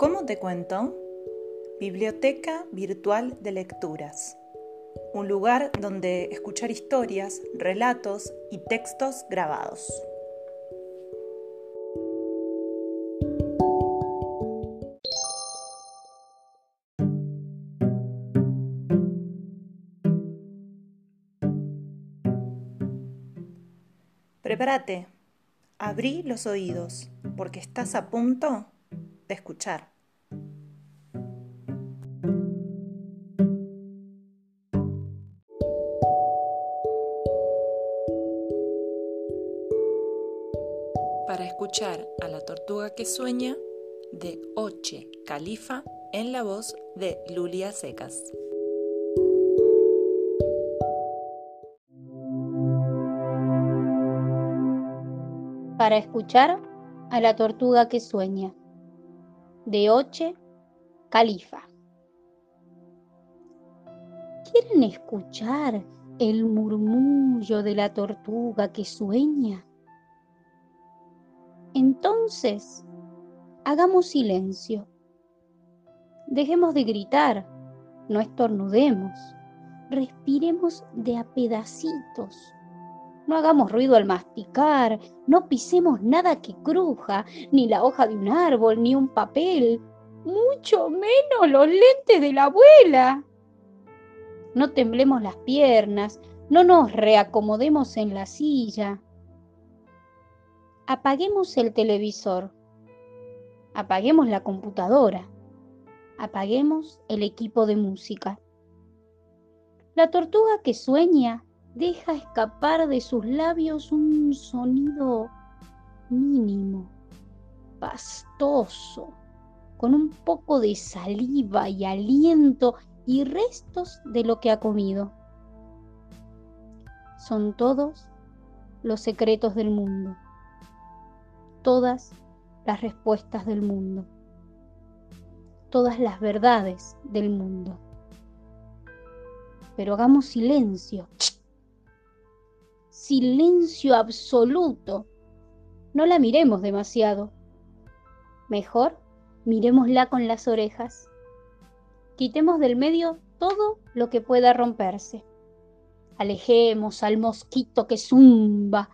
¿Cómo te cuento? Biblioteca Virtual de Lecturas. Un lugar donde escuchar historias, relatos y textos grabados. Prepárate, abrí los oídos, porque estás a punto de escuchar. Para escuchar a la tortuga que sueña de Oche Califa en la voz de Lulia Secas. para escuchar a la tortuga que sueña. De Oche Califa. ¿Quieren escuchar el murmullo de la tortuga que sueña? Entonces, hagamos silencio. Dejemos de gritar, no estornudemos, respiremos de a pedacitos no hagamos ruido al masticar, no pisemos nada que cruja, ni la hoja de un árbol, ni un papel, mucho menos los lentes de la abuela. No temblemos las piernas, no nos reacomodemos en la silla. Apaguemos el televisor, apaguemos la computadora, apaguemos el equipo de música. La tortuga que sueña deja escapar de sus labios un sonido mínimo, pastoso, con un poco de saliva y aliento y restos de lo que ha comido. Son todos los secretos del mundo, todas las respuestas del mundo, todas las verdades del mundo. Pero hagamos silencio silencio absoluto. No la miremos demasiado. Mejor miremosla con las orejas. Quitemos del medio todo lo que pueda romperse. Alejemos al mosquito que zumba.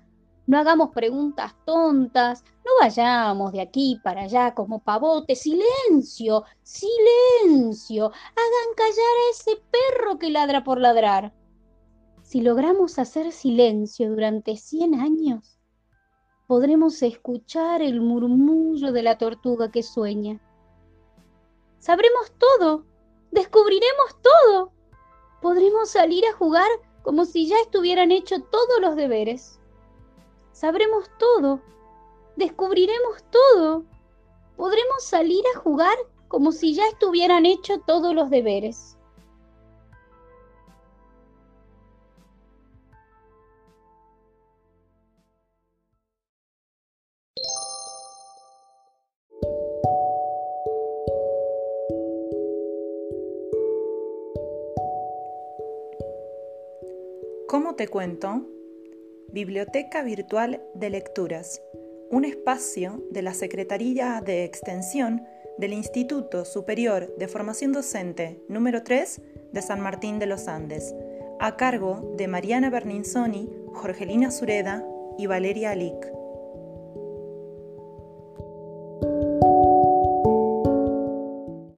No hagamos preguntas tontas. Vayamos de aquí para allá como pavote. Silencio, silencio. Hagan callar a ese perro que ladra por ladrar si logramos hacer silencio durante 100 años, podremos escuchar el murmullo de la tortuga que sueña. Sabremos todo, descubriremos todo. Podremos salir a jugar como si ya estuvieran hechos todos los deberes. Sabremos todo, descubriremos todo. Podremos salir a jugar como si ya estuvieran hechos todos los deberes. ¿Cómo te cuento? Biblioteca Virtual de Lecturas, un espacio de la Secretaría de Extensión del Instituto Superior de Formación Docente número 3 de San Martín de los Andes, a cargo de Mariana Berninzoni, Jorgelina Sureda y Valeria Alic.